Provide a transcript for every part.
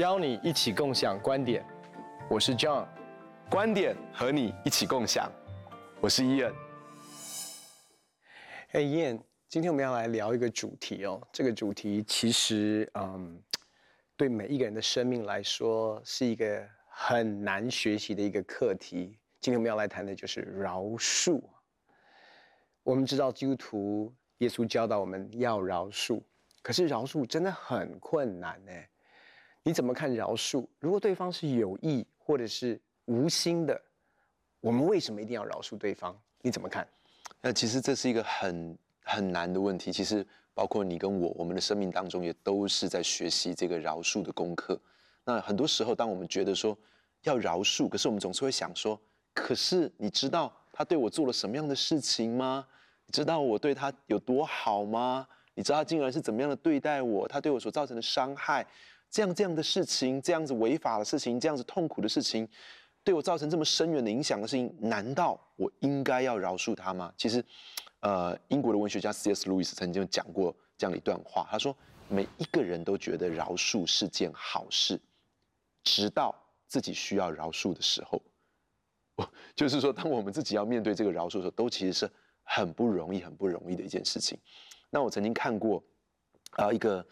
邀你一起共享观点，我是 John，观点和你一起共享，我是 Ian。嘿，Ian，今天我们要来聊一个主题哦，这个主题其实，嗯，对每一个人的生命来说是一个很难学习的一个课题。今天我们要来谈的就是饶恕。我们知道基督徒耶稣教导我们要饶恕，可是饶恕真的很困难呢。你怎么看饶恕？如果对方是有意或者是无心的，我们为什么一定要饶恕对方？你怎么看？那其实这是一个很很难的问题。其实包括你跟我，我们的生命当中也都是在学习这个饶恕的功课。那很多时候，当我们觉得说要饶恕，可是我们总是会想说：可是你知道他对我做了什么样的事情吗？你知道我对他有多好吗？你知道他竟然是怎么样的对待我？他对我所造成的伤害？这样这样的事情，这样子违法的事情，这样子痛苦的事情，对我造成这么深远的影响的事情，难道我应该要饶恕他吗？其实，呃，英国的文学家 C.S. Lewis 曾经讲过这样一段话，他说：每一个人都觉得饶恕是件好事，直到自己需要饶恕的时候。就是说，当我们自己要面对这个饶恕的时候，都其实是很不容易、很不容易的一件事情。那我曾经看过，啊、一个。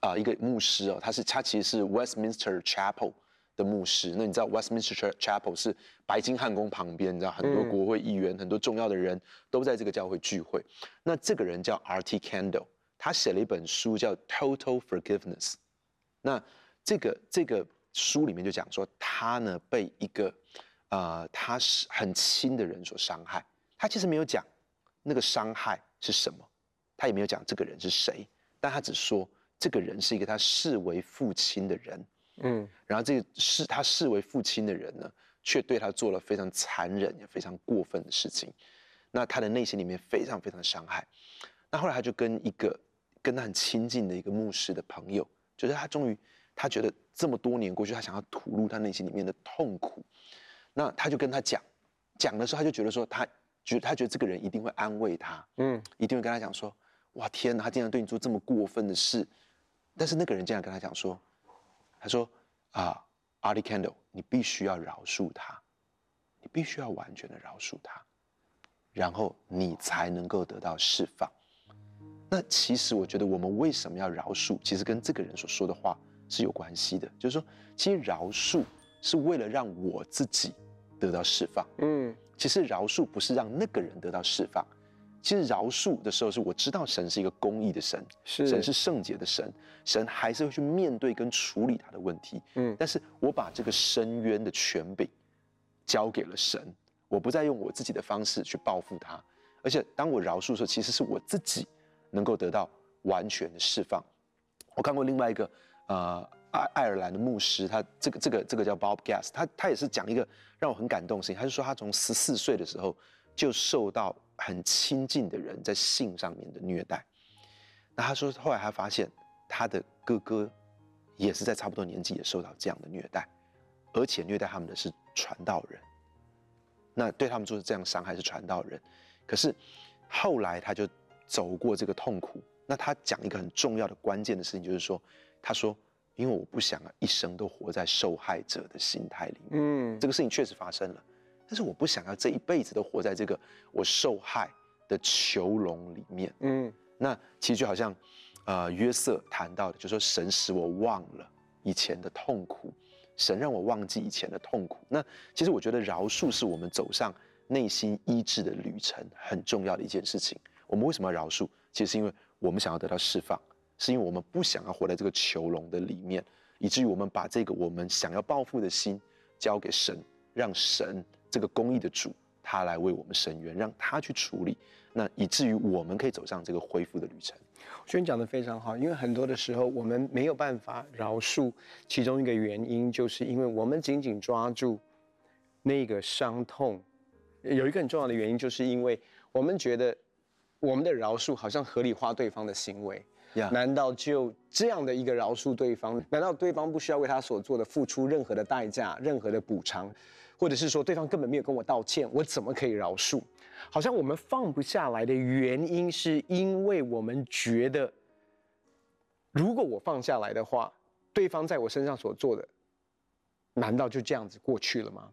啊、呃，一个牧师哦，他是他其实是 Westminster Chapel 的牧师。那你知道 Westminster Chapel 是白金汉宫旁边，你知道很多国会议员、嗯、很多重要的人都在这个教会聚会。那这个人叫 R.T. Kendall，他写了一本书叫 Total Forgiveness。那这个这个书里面就讲说，他呢被一个啊、呃，他是很亲的人所伤害。他其实没有讲那个伤害是什么，他也没有讲这个人是谁，但他只说。这个人是一个他视为父亲的人，嗯，然后这个视他视为父亲的人呢，却对他做了非常残忍也非常过分的事情，那他的内心里面非常非常的伤害。那后来他就跟一个跟他很亲近的一个牧师的朋友，就是他终于他觉得这么多年过去，他想要吐露他内心里面的痛苦，那他就跟他讲，讲的时候他就觉得说他觉得他觉得这个人一定会安慰他，嗯，一定会跟他讲说，哇天哪，他竟然对你做这么过分的事。但是那个人竟然跟他讲说：“他说啊，R.T. Kendall，你必须要饶恕他，你必须要完全的饶恕他，然后你才能够得到释放。”那其实我觉得我们为什么要饶恕，其实跟这个人所说的话是有关系的。就是说，其实饶恕是为了让我自己得到释放。嗯，其实饶恕不是让那个人得到释放。其实饶恕的时候，是我知道神是一个公义的神，是神是圣洁的神，神还是会去面对跟处理他的问题。嗯，但是我把这个深渊的权柄交给了神，我不再用我自己的方式去报复他，而且当我饶恕的时候，其实是我自己能够得到完全的释放。我看过另外一个呃爱爱尔兰的牧师，他这个这个这个叫 Bob Gass，他他也是讲一个让我很感动的事情，他就说他从十四岁的时候就受到。很亲近的人在性上面的虐待，那他说后来他发现他的哥哥也是在差不多年纪也受到这样的虐待，而且虐待他们的是传道人，那对他们做这样伤害是传道人，可是后来他就走过这个痛苦，那他讲一个很重要的关键的事情就是说，他说因为我不想啊一生都活在受害者的心态里面，嗯，这个事情确实发生了。但是我不想要这一辈子都活在这个我受害的囚笼里面。嗯，那其实就好像，呃，约瑟谈到的，就是说神使我忘了以前的痛苦，神让我忘记以前的痛苦。那其实我觉得饶恕是我们走上内心医治的旅程很重要的一件事情。我们为什么要饶恕？其实是因为我们想要得到释放，是因为我们不想要活在这个囚笼的里面，以至于我们把这个我们想要报复的心交给神，让神。这个公义的主，他来为我们伸冤，让他去处理，那以至于我们可以走上这个恢复的旅程。我觉得你讲的非常好，因为很多的时候我们没有办法饶恕，其中一个原因就是因为我们紧紧抓住那个伤痛。有一个很重要的原因，就是因为我们觉得我们的饶恕好像合理化对方的行为。难道就这样的一个饶恕对方？难道对方不需要为他所做的付出任何的代价、任何的补偿？或者是说对方根本没有跟我道歉，我怎么可以饶恕？好像我们放不下来的原因，是因为我们觉得，如果我放下来的话，对方在我身上所做的，难道就这样子过去了吗？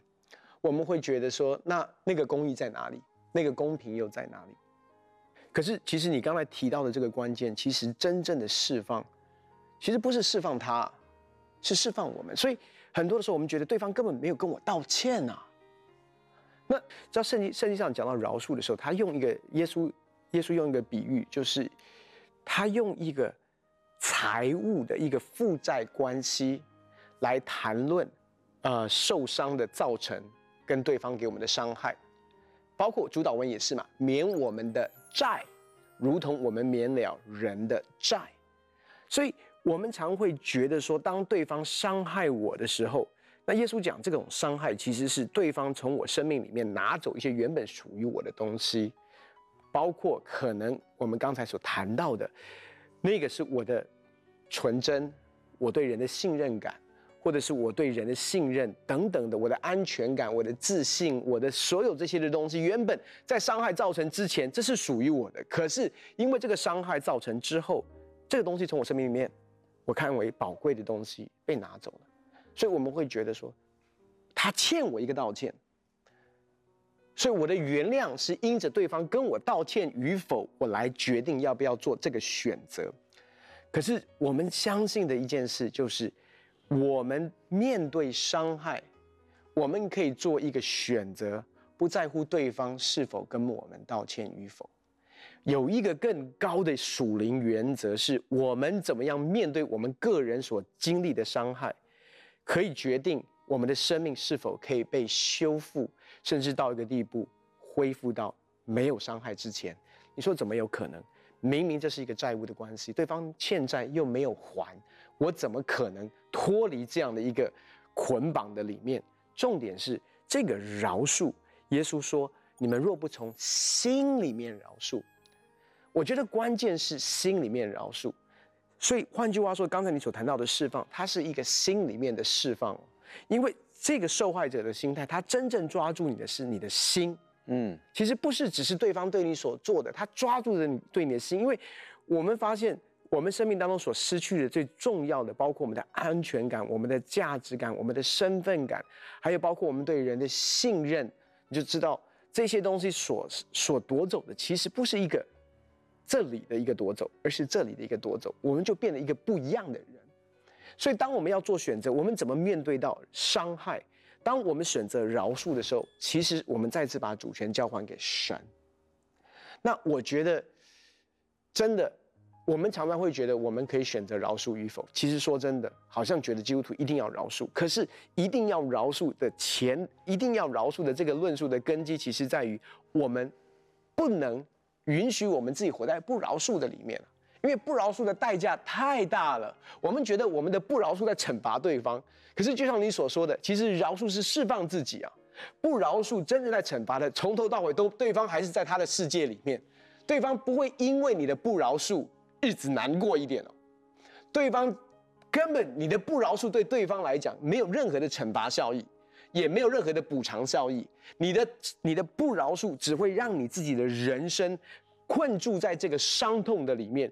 我们会觉得说，那那个公义在哪里？那个公平又在哪里？可是，其实你刚才提到的这个关键，其实真正的释放，其实不是释放他，是释放我们。所以很多的时候，我们觉得对方根本没有跟我道歉呐。那在圣经圣经上讲到饶恕的时候，他用一个耶稣耶稣用一个比喻，就是他用一个财务的一个负债关系来谈论，呃，受伤的造成跟对方给我们的伤害。包括主祷文也是嘛，免我们的债，如同我们免了人的债。所以，我们常会觉得说，当对方伤害我的时候，那耶稣讲这种伤害其实是对方从我生命里面拿走一些原本属于我的东西，包括可能我们刚才所谈到的，那个是我的纯真，我对人的信任感。或者是我对人的信任等等的，我的安全感、我的自信、我的所有这些的东西，原本在伤害造成之前，这是属于我的。可是因为这个伤害造成之后，这个东西从我生命里面，我看为宝贵的东西被拿走了，所以我们会觉得说，他欠我一个道歉。所以我的原谅是因着对方跟我道歉与否，我来决定要不要做这个选择。可是我们相信的一件事就是。我们面对伤害，我们可以做一个选择，不在乎对方是否跟我们道歉与否。有一个更高的属灵原则，是我们怎么样面对我们个人所经历的伤害，可以决定我们的生命是否可以被修复，甚至到一个地步恢复到没有伤害之前。你说怎么有可能？明明这是一个债务的关系，对方欠债又没有还。我怎么可能脱离这样的一个捆绑的里面？重点是这个饶恕。耶稣说：“你们若不从心里面饶恕，我觉得关键是心里面饶恕。所以换句话说，刚才你所谈到的释放，它是一个心里面的释放，因为这个受害者的心态，他真正抓住你的是你的心。嗯，其实不是只是对方对你所做的，他抓住了你对你的心，因为我们发现。”我们生命当中所失去的最重要的，包括我们的安全感、我们的价值感、我们的身份感，还有包括我们对人的信任，你就知道这些东西所所夺走的，其实不是一个这里的一个夺走，而是这里的一个夺走，我们就变得一个不一样的人。所以，当我们要做选择，我们怎么面对到伤害？当我们选择饶恕的时候，其实我们再次把主权交还给神。那我觉得，真的。我们常常会觉得我们可以选择饶恕与否。其实说真的，好像觉得基督徒一定要饶恕。可是一定要饶恕的前，一定要饶恕的这个论述的根基，其实在于我们不能允许我们自己活在不饶恕的里面，因为不饶恕的代价太大了。我们觉得我们的不饶恕在惩罚对方，可是就像你所说的，其实饶恕是释放自己啊。不饶恕真正在惩罚的，从头到尾都对方还是在他的世界里面，对方不会因为你的不饶恕。日子难过一点哦，对方根本你的不饶恕对对方来讲没有任何的惩罚效益，也没有任何的补偿效益。你的你的不饶恕只会让你自己的人生困住在这个伤痛的里面。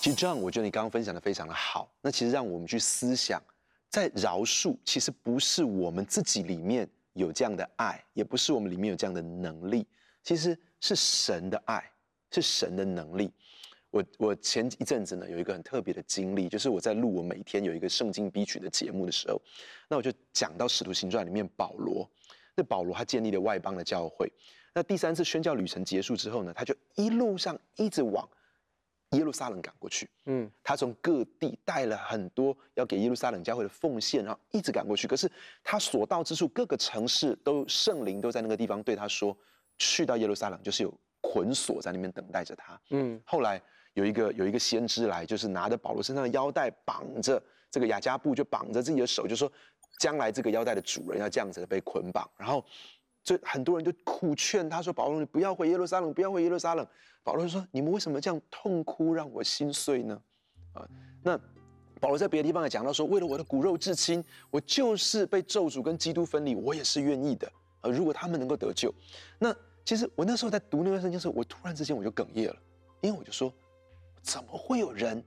其实这样，我觉得你刚刚分享的非常的好。那其实让我们去思想，在饶恕其实不是我们自己里面有这样的爱，也不是我们里面有这样的能力，其实。是神的爱，是神的能力。我我前一阵子呢，有一个很特别的经历，就是我在录我每天有一个圣经逼曲的节目的时候，那我就讲到使徒行传里面保罗。那保罗他建立了外邦的教会。那第三次宣教旅程结束之后呢，他就一路上一直往耶路撒冷赶过去。嗯，他从各地带了很多要给耶路撒冷教会的奉献，然后一直赶过去。可是他所到之处，各个城市都圣灵都在那个地方对他说。去到耶路撒冷，就是有捆锁在那边等待着他。嗯，后来有一个有一个先知来，就是拿着保罗身上的腰带绑着这个雅加布，就绑着自己的手，就说将来这个腰带的主人要这样子的被捆绑。然后，就很多人就苦劝他说：“保罗，你不要回耶路撒冷，不要回耶路撒冷。”保罗说：“你们为什么这样痛哭，让我心碎呢？”啊，那保罗在别的地方也讲到说：“为了我的骨肉至亲，我就是被咒诅跟基督分离，我也是愿意的。”呃，如果他们能够得救，那其实我那时候在读那段圣经的时候，我突然之间我就哽咽了，因为我就说，怎么会有人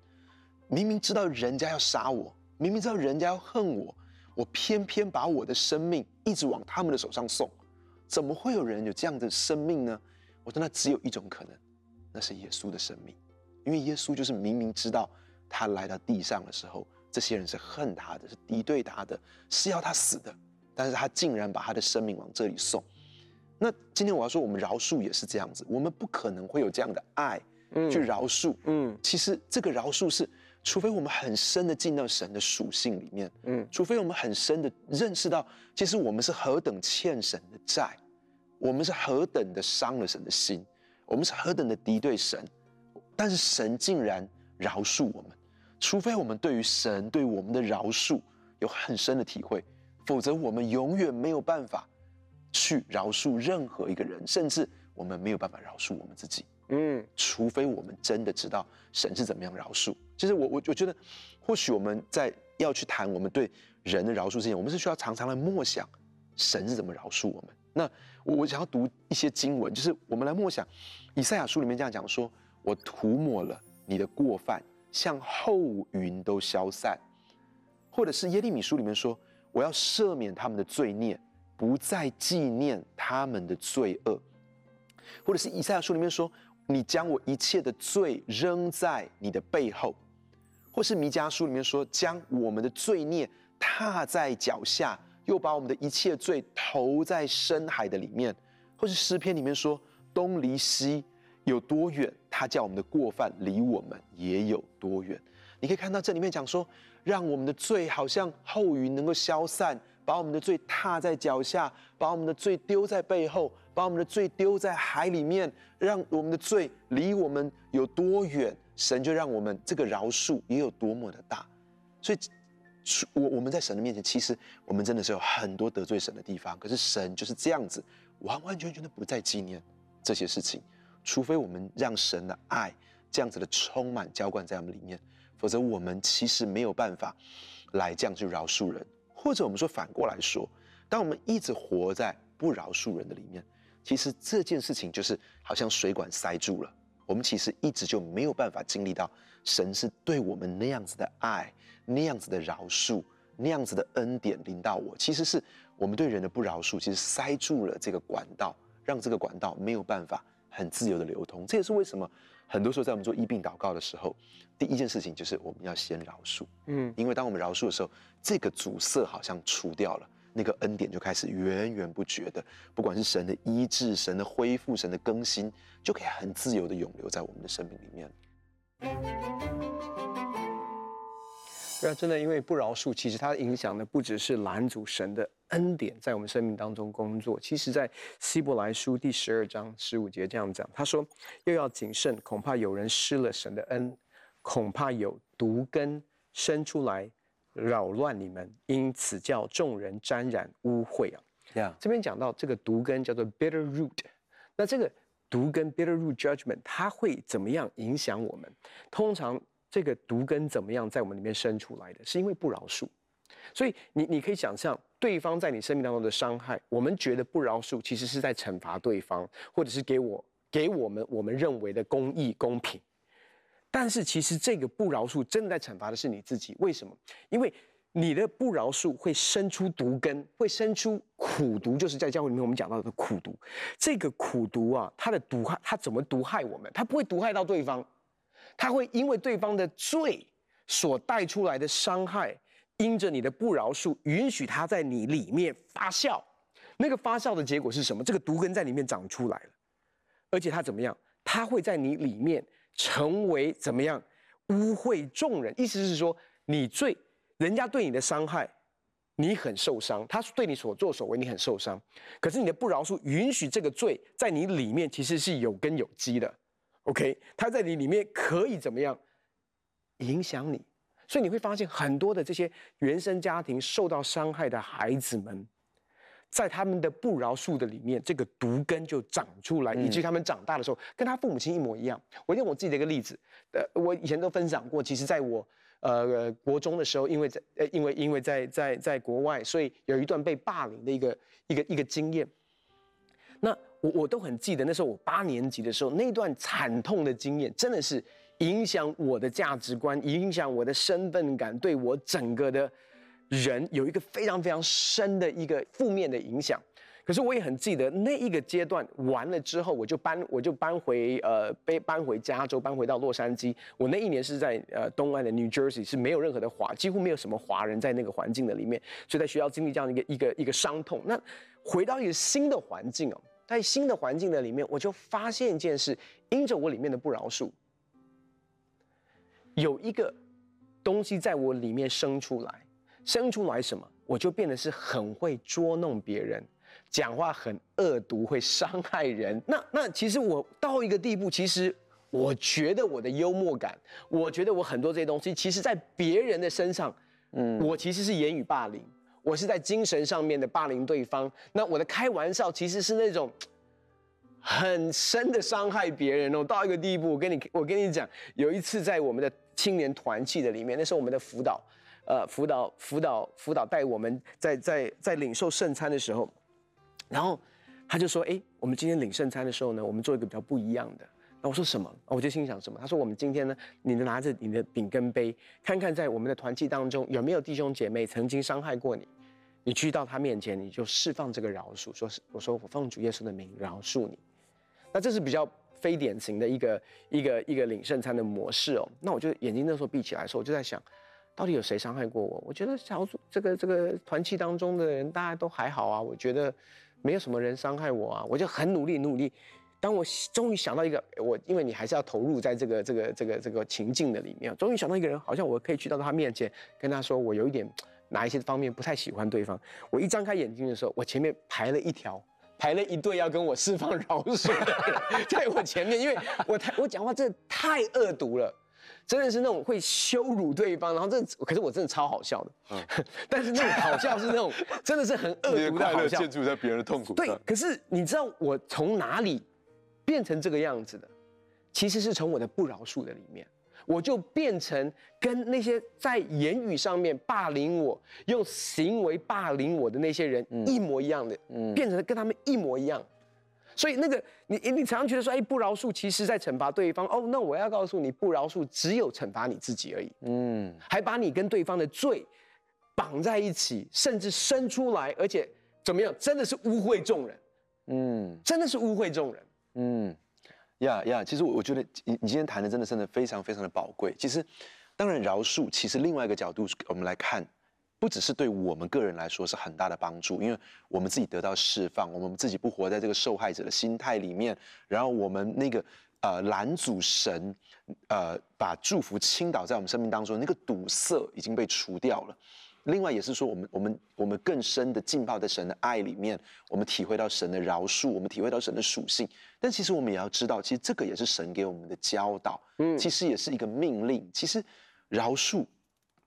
明明知道人家要杀我，明明知道人家要恨我，我偏偏把我的生命一直往他们的手上送，怎么会有人有这样的生命呢？我说那只有一种可能，那是耶稣的生命，因为耶稣就是明明知道他来到地上的时候，这些人是恨他的，是敌对他的，是要他死的，但是他竟然把他的生命往这里送。那今天我要说，我们饶恕也是这样子，我们不可能会有这样的爱，去饶恕。嗯，其实这个饶恕是，除非我们很深的进到神的属性里面，嗯，除非我们很深的认识到，其实我们是何等欠神的债，我们是何等的伤了神的心，我们是何等的敌对神，但是神竟然饶恕我们，除非我们对于神对我们的饶恕有很深的体会，否则我们永远没有办法。去饶恕任何一个人，甚至我们没有办法饶恕我们自己。嗯，除非我们真的知道神是怎么样饶恕。其实我我我觉得，或许我们在要去谈我们对人的饶恕之前，我们是需要常常来默想神是怎么饶恕我们。那我我想要读一些经文，就是我们来默想以赛亚书里面这样讲说：“我涂抹了你的过犯，像后云都消散。”或者是耶利米书里面说：“我要赦免他们的罪孽。”不再纪念他们的罪恶，或者是以赛亚书里面说：“你将我一切的罪扔在你的背后。”或是弥迦书里面说：“将我们的罪孽踏在脚下，又把我们的一切罪投在深海的里面。”或是诗篇里面说：“东离西有多远，他叫我们的过犯离我们也有多远。”你可以看到这里面讲说，让我们的罪好像厚云能够消散。把我们的罪踏在脚下，把我们的罪丢在背后，把我们的罪丢在海里面，让我们的罪离我们有多远，神就让我们这个饶恕也有多么的大。所以，我我们在神的面前，其实我们真的是有很多得罪神的地方。可是神就是这样子，完完全全的不再纪念这些事情，除非我们让神的爱这样子的充满浇灌在我们里面，否则我们其实没有办法来这样去饶恕人。或者我们说反过来说，当我们一直活在不饶恕人的里面，其实这件事情就是好像水管塞住了。我们其实一直就没有办法经历到神是对我们那样子的爱，那样子的饶恕，那样子的恩典临到我。其实是我们对人的不饶恕，其实塞住了这个管道，让这个管道没有办法很自由的流通。这也是为什么很多时候在我们做医病祷告的时候，第一件事情就是我们要先饶恕。嗯，因为当我们饶恕的时候，这个阻塞好像除掉了，那个恩典就开始源源不绝的，不管是神的医治、神的恢复、神的更新，就可以很自由的涌流在我们的生命里面。对啊，真的，因为不饶恕，其实它影响的不只是拦阻神的恩典在我们生命当中工作。其实，在希伯来书第十二章十五节这样讲，他说：“又要谨慎，恐怕有人失了神的恩，恐怕有毒根生出来。”扰乱你们，因此叫众人沾染污秽啊。这边讲到这个毒根叫做 bitter root，那这个毒根 bitter root judgment 它会怎么样影响我们？通常这个毒根怎么样在我们里面生出来的？是因为不饶恕。所以你你可以想象，对方在你生命当中的伤害，我们觉得不饶恕其实是在惩罚对方，或者是给我给我们我们认为的公义公平。但是其实这个不饶恕真的在惩罚的是你自己，为什么？因为你的不饶恕会生出毒根，会生出苦毒，就是在教会里面我们讲到的苦毒。这个苦毒啊，它的毒害，它怎么毒害我们？它不会毒害到对方，他会因为对方的罪所带出来的伤害，因着你的不饶恕，允许他在你里面发酵。那个发酵的结果是什么？这个毒根在里面长出来了，而且他怎么样？他会在你里面。成为怎么样污秽众人？意思是说，你罪，人家对你的伤害，你很受伤；他对你所作所为，你很受伤。可是你的不饶恕，允许这个罪在你里面，其实是有根有基的。OK，他在你里面可以怎么样影响你？所以你会发现，很多的这些原生家庭受到伤害的孩子们。在他们的不饶恕的里面，这个毒根就长出来，以至于他们长大的时候，跟他父母亲一模一样。我用我自己的一个例子，呃，我以前都分享过，其实在我呃国中的时候，因为在呃因为因为在在在国外，所以有一段被霸凌的一个一个一个经验。那我我都很记得，那时候我八年级的时候，那段惨痛的经验，真的是影响我的价值观，影响我的身份感，对我整个的人有一个非常非常深的一个负面的影响。可是我也很记得那一个阶段完了之后，我就搬我就搬回呃被搬回加州，搬回到洛杉矶。我那一年是在呃东岸的 New Jersey，是没有任何的华，几乎没有什么华人在那个环境的里面，所以在学校经历这样一个一个一个伤痛。那回到一个新的环境哦，在新的环境的里面，我就发现一件事，因着我里面的不饶恕，有一个东西在我里面生出来，生出来什么，我就变得是很会捉弄别人。讲话很恶毒，会伤害人。那那其实我到一个地步，其实我觉得我的幽默感，我觉得我很多这些东西，其实在别人的身上，嗯，我其实是言语霸凌，我是在精神上面的霸凌对方。那我的开玩笑其实是那种很深的伤害别人哦。到一个地步，我跟你我跟你讲，有一次在我们的青年团契的里面，那时候我们的辅导，呃，辅导辅导辅导带我们在在在领受圣餐的时候。然后他就说：“哎，我们今天领圣餐的时候呢，我们做一个比较不一样的。”我说什么？我就心想什么？他说：“我们今天呢，你能拿着你的饼跟杯，看看在我们的团契当中有没有弟兄姐妹曾经伤害过你，你去到他面前，你就释放这个饶恕。说是我说我奉主耶稣的名饶恕你。那这是比较非典型的一个一个一个领圣餐的模式哦。那我就眼睛那时候闭起来的时候，我就在想，到底有谁伤害过我？我觉得小组这个这个团契当中的人，大家都还好啊。我觉得。”没有什么人伤害我啊，我就很努力努力。当我终于想到一个，我因为你还是要投入在这个这个这个这个情境的里面，终于想到一个人，好像我可以去到他面前，跟他说我有一点哪一些方面不太喜欢对方。我一张开眼睛的时候，我前面排了一条，排了一队要跟我释放饶恕的人 在我前面，因为我太我讲话真的太恶毒了。真的是那种会羞辱对方，然后这可是我真的超好笑的，嗯，但是那种好笑是那种真的是很恶毒的好笑，建筑在别人的痛苦。对，可是你知道我从哪里变成这个样子的？其实是从我的不饶恕的里面，我就变成跟那些在言语上面霸凌我、用行为霸凌我的那些人一模一样的，嗯，变成跟他们一模一样。所以那个你你常常觉得说，哎，不饶恕，其实在惩罚对方。哦，那我要告诉你，不饶恕只有惩罚你自己而已。嗯，还把你跟对方的罪绑在一起，甚至生出来，而且怎么样，真的是污秽众人。嗯，真的是污秽众人。嗯，呀呀，其实我我觉得你你今天谈的真的真的非常非常的宝贵。其实，当然饶恕，其实另外一个角度我们来看。不只是对我们个人来说是很大的帮助，因为我们自己得到释放，我们自己不活在这个受害者的心态里面，然后我们那个呃拦阻神呃把祝福倾倒在我们生命当中那个堵塞已经被除掉了。另外也是说，我们我们我们更深的浸泡在神的爱里面，我们体会到神的饶恕，我们体会到神的属性。但其实我们也要知道，其实这个也是神给我们的教导，嗯，其实也是一个命令。其实饶恕。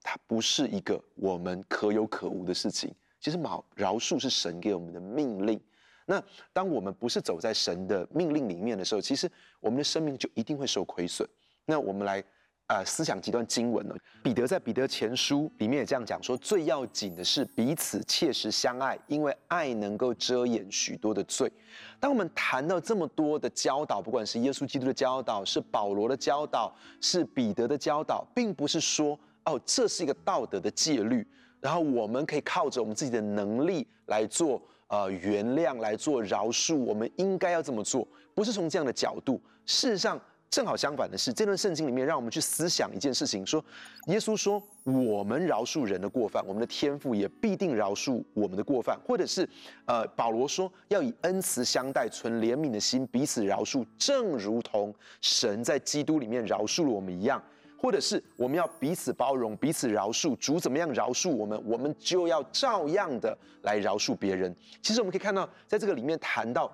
它不是一个我们可有可无的事情。其实饶饶恕是神给我们的命令。那当我们不是走在神的命令里面的时候，其实我们的生命就一定会受亏损。那我们来啊、呃、思想几段经文呢？彼得在彼得前书里面也这样讲说：最要紧的是彼此切实相爱，因为爱能够遮掩许多的罪。当我们谈到这么多的教导，不管是耶稣基督的教导，是保罗的教导，是彼得的教导，并不是说。哦，这是一个道德的戒律，然后我们可以靠着我们自己的能力来做呃原谅，来做饶恕。我们应该要这么做，不是从这样的角度。事实上，正好相反的是，这段圣经里面让我们去思想一件事情：说，耶稣说，我们饶恕人的过犯，我们的天父也必定饶恕我们的过犯。或者是，呃，保罗说，要以恩慈相待，存怜悯的心，彼此饶恕，正如同神在基督里面饶恕了我们一样。或者是我们要彼此包容、彼此饶恕，主怎么样饶恕我们，我们就要照样的来饶恕别人。其实我们可以看到，在这个里面谈到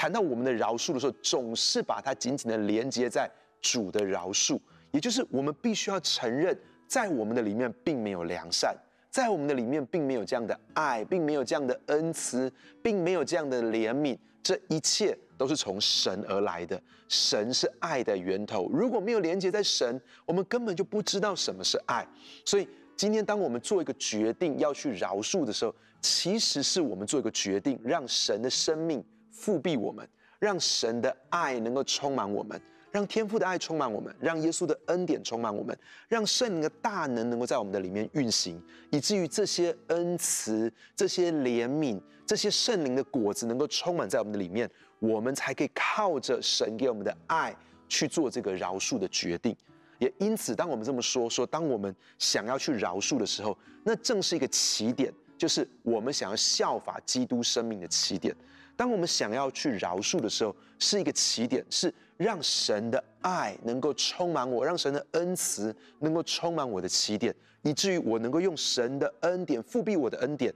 谈到我们的饶恕的时候，总是把它紧紧的连接在主的饶恕，也就是我们必须要承认，在我们的里面并没有良善，在我们的里面并没有这样的爱，并没有这样的恩慈，并没有这样的怜悯，这一切。都是从神而来的，神是爱的源头。如果没有连接在神，我们根本就不知道什么是爱。所以今天，当我们做一个决定要去饶恕的时候，其实是我们做一个决定，让神的生命复辟我们，让神的爱能够充满我们，让天父的爱充满我们，让耶稣的恩典充满我们，让圣灵的大能能够在我们的里面运行，以至于这些恩慈、这些怜悯、这些圣灵的果子能够充满在我们的里面，我们才可以靠着神给我们的爱去做这个饶恕的决定。也因此，当我们这么说说，当我们想要去饶恕的时候，那正是一个起点，就是我们想要效法基督生命的起点。当我们想要去饶恕的时候，是一个起点，是让神的爱能够充满我，让神的恩慈能够充满我的起点，以至于我能够用神的恩典复辟我的恩典，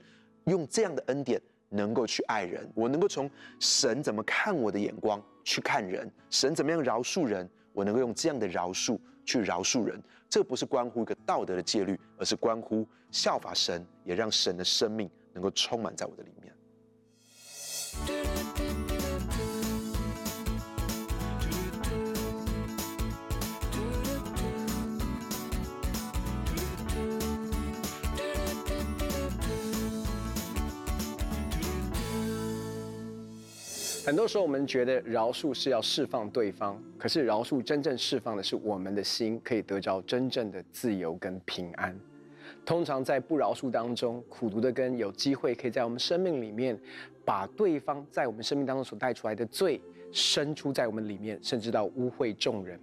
用这样的恩典能够去爱人。我能够从神怎么看我的眼光去看人，神怎么样饶恕人，我能够用这样的饶恕去饶恕人。这不是关乎一个道德的戒律，而是关乎效法神，也让神的生命能够充满在我的里面。很多时候，我们觉得饶恕是要释放对方，可是饶恕真正释放的是我们的心，可以得着真正的自由跟平安。通常在不饶恕当中，苦读的根有机会可以在我们生命里面，把对方在我们生命当中所带出来的罪，生出在我们里面，甚至到污秽众人。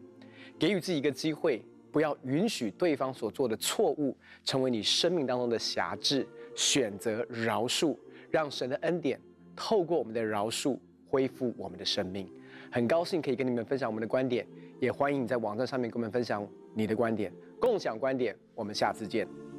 给予自己一个机会，不要允许对方所做的错误成为你生命当中的瑕疵，选择饶恕，让神的恩典透过我们的饶恕。恢复我们的生命，很高兴可以跟你们分享我们的观点，也欢迎你在网站上面跟我们分享你的观点，共享观点。我们下次见。